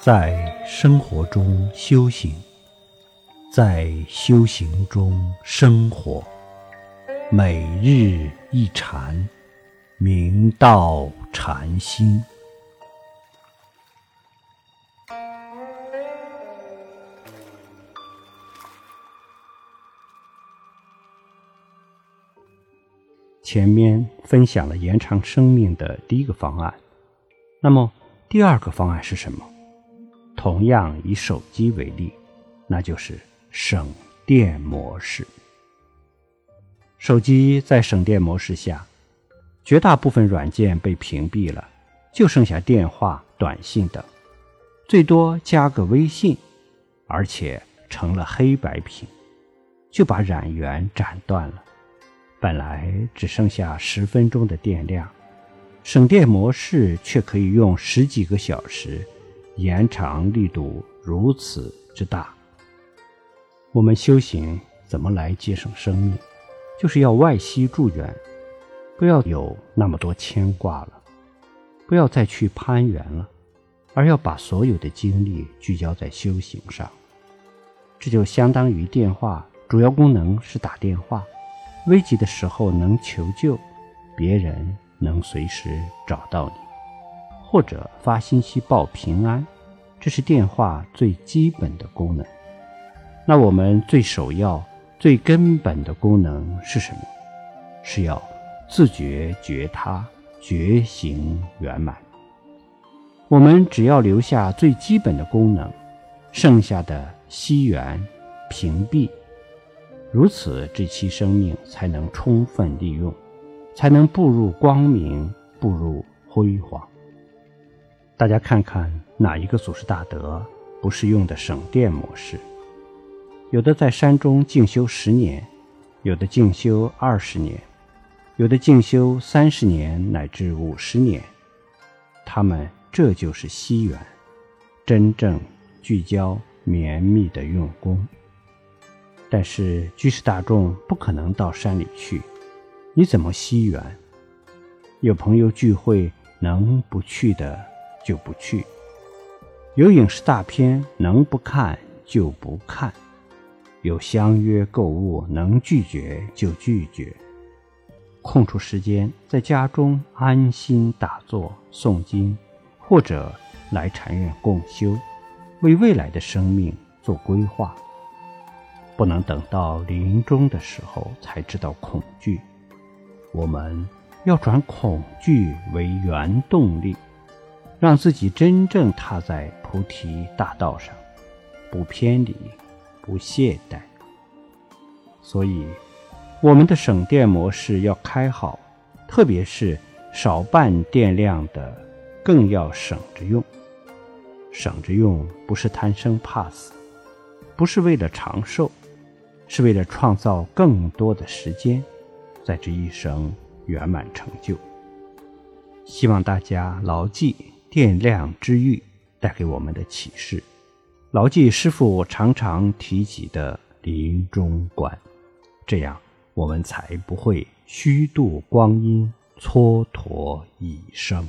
在生活中修行，在修行中生活，每日一禅，明道禅心。前面分享了延长生命的第一个方案，那么第二个方案是什么？同样以手机为例，那就是省电模式。手机在省电模式下，绝大部分软件被屏蔽了，就剩下电话、短信等，最多加个微信，而且成了黑白屏，就把染源斩断了。本来只剩下十分钟的电量，省电模式却可以用十几个小时，延长力度如此之大。我们修行怎么来节省生命？就是要外息助缘，不要有那么多牵挂了，不要再去攀缘了，而要把所有的精力聚焦在修行上。这就相当于电话主要功能是打电话。危急的时候能求救，别人能随时找到你，或者发信息报平安，这是电话最基本的功能。那我们最首要、最根本的功能是什么？是要自觉觉他，觉行圆满。我们只要留下最基本的功能，剩下的息缘、屏蔽。如此，这期生命才能充分利用，才能步入光明，步入辉煌。大家看看哪一个祖师大德不是用的省电模式？有的在山中静修十年，有的静修二十年，有的静修三十年乃至五十年。他们这就是西缘，真正聚焦、绵密的用功。但是居士大众不可能到山里去，你怎么惜缘？有朋友聚会能不去的就不去，有影视大片能不看就不看，有相约购物能拒绝就拒绝，空出时间在家中安心打坐诵经，或者来禅院共修，为未来的生命做规划。不能等到临终的时候才知道恐惧，我们要转恐惧为原动力，让自己真正踏在菩提大道上，不偏离，不懈怠。所以，我们的省电模式要开好，特别是少半电量的，更要省着用。省着用不是贪生怕死，不是为了长寿。是为了创造更多的时间，在这一生圆满成就。希望大家牢记电量之欲带给我们的启示，牢记师父常常提及的临终观，这样我们才不会虚度光阴，蹉跎一生。